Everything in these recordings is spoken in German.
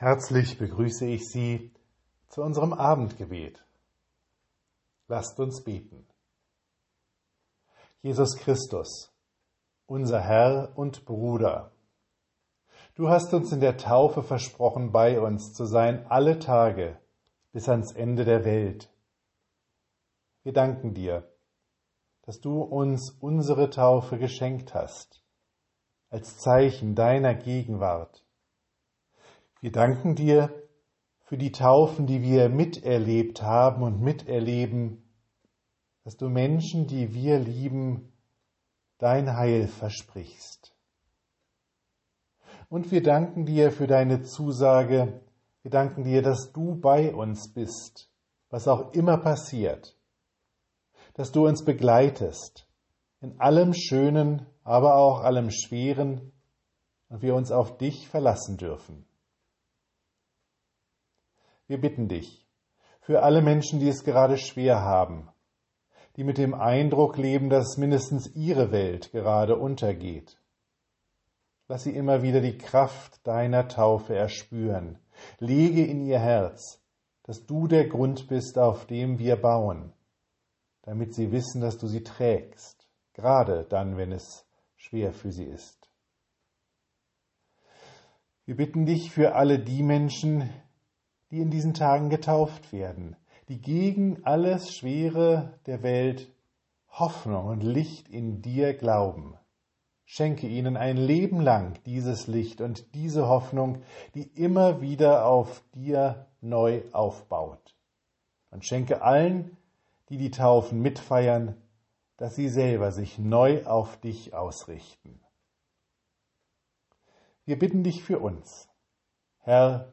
Herzlich begrüße ich Sie zu unserem Abendgebet. Lasst uns beten. Jesus Christus, unser Herr und Bruder, du hast uns in der Taufe versprochen, bei uns zu sein alle Tage bis ans Ende der Welt. Wir danken dir, dass du uns unsere Taufe geschenkt hast, als Zeichen deiner Gegenwart wir danken dir für die Taufen, die wir miterlebt haben und miterleben, dass du Menschen, die wir lieben, dein Heil versprichst. Und wir danken dir für deine Zusage, wir danken dir, dass du bei uns bist, was auch immer passiert, dass du uns begleitest in allem Schönen, aber auch allem Schweren und wir uns auf dich verlassen dürfen. Wir bitten dich für alle Menschen, die es gerade schwer haben, die mit dem Eindruck leben, dass mindestens ihre Welt gerade untergeht. Lass sie immer wieder die Kraft deiner Taufe erspüren. Lege in ihr Herz, dass du der Grund bist, auf dem wir bauen, damit sie wissen, dass du sie trägst, gerade dann, wenn es schwer für sie ist. Wir bitten dich für alle die Menschen, die in diesen Tagen getauft werden, die gegen alles Schwere der Welt Hoffnung und Licht in dir glauben. Schenke ihnen ein Leben lang dieses Licht und diese Hoffnung, die immer wieder auf dir neu aufbaut. Und schenke allen, die die Taufen mitfeiern, dass sie selber sich neu auf dich ausrichten. Wir bitten dich für uns. Herr,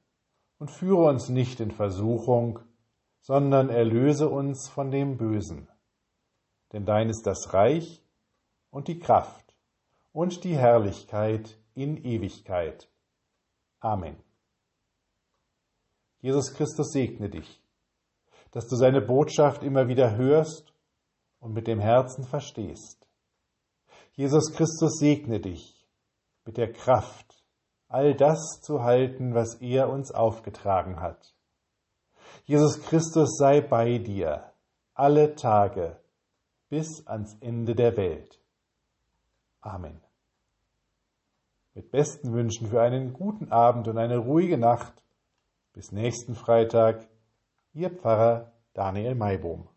und führe uns nicht in Versuchung, sondern erlöse uns von dem Bösen. Denn dein ist das Reich und die Kraft und die Herrlichkeit in Ewigkeit. Amen. Jesus Christus segne dich, dass du seine Botschaft immer wieder hörst und mit dem Herzen verstehst. Jesus Christus segne dich mit der Kraft all das zu halten, was er uns aufgetragen hat. Jesus Christus sei bei dir alle Tage bis ans Ende der Welt. Amen. Mit besten Wünschen für einen guten Abend und eine ruhige Nacht. Bis nächsten Freitag, Ihr Pfarrer Daniel Maibohm.